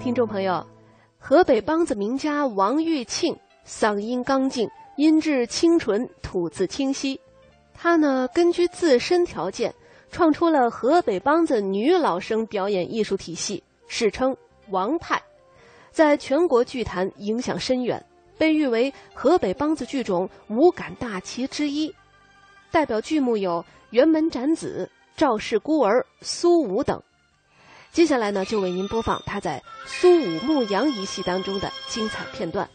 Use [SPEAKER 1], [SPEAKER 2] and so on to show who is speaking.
[SPEAKER 1] 听众朋友，河北梆子名家王玉庆嗓音刚劲，音质清纯，吐字清晰。他呢，根据自身条件，创出了河北梆子女老生表演艺术体系，史称“王派”，在全国剧坛影响深远，被誉为河北梆子剧种五杆大旗之一。代表剧目有《辕门斩子》《赵氏孤儿》《苏武》等。接下来呢，就为您播放他在苏武牧羊一戏当中的精彩片段。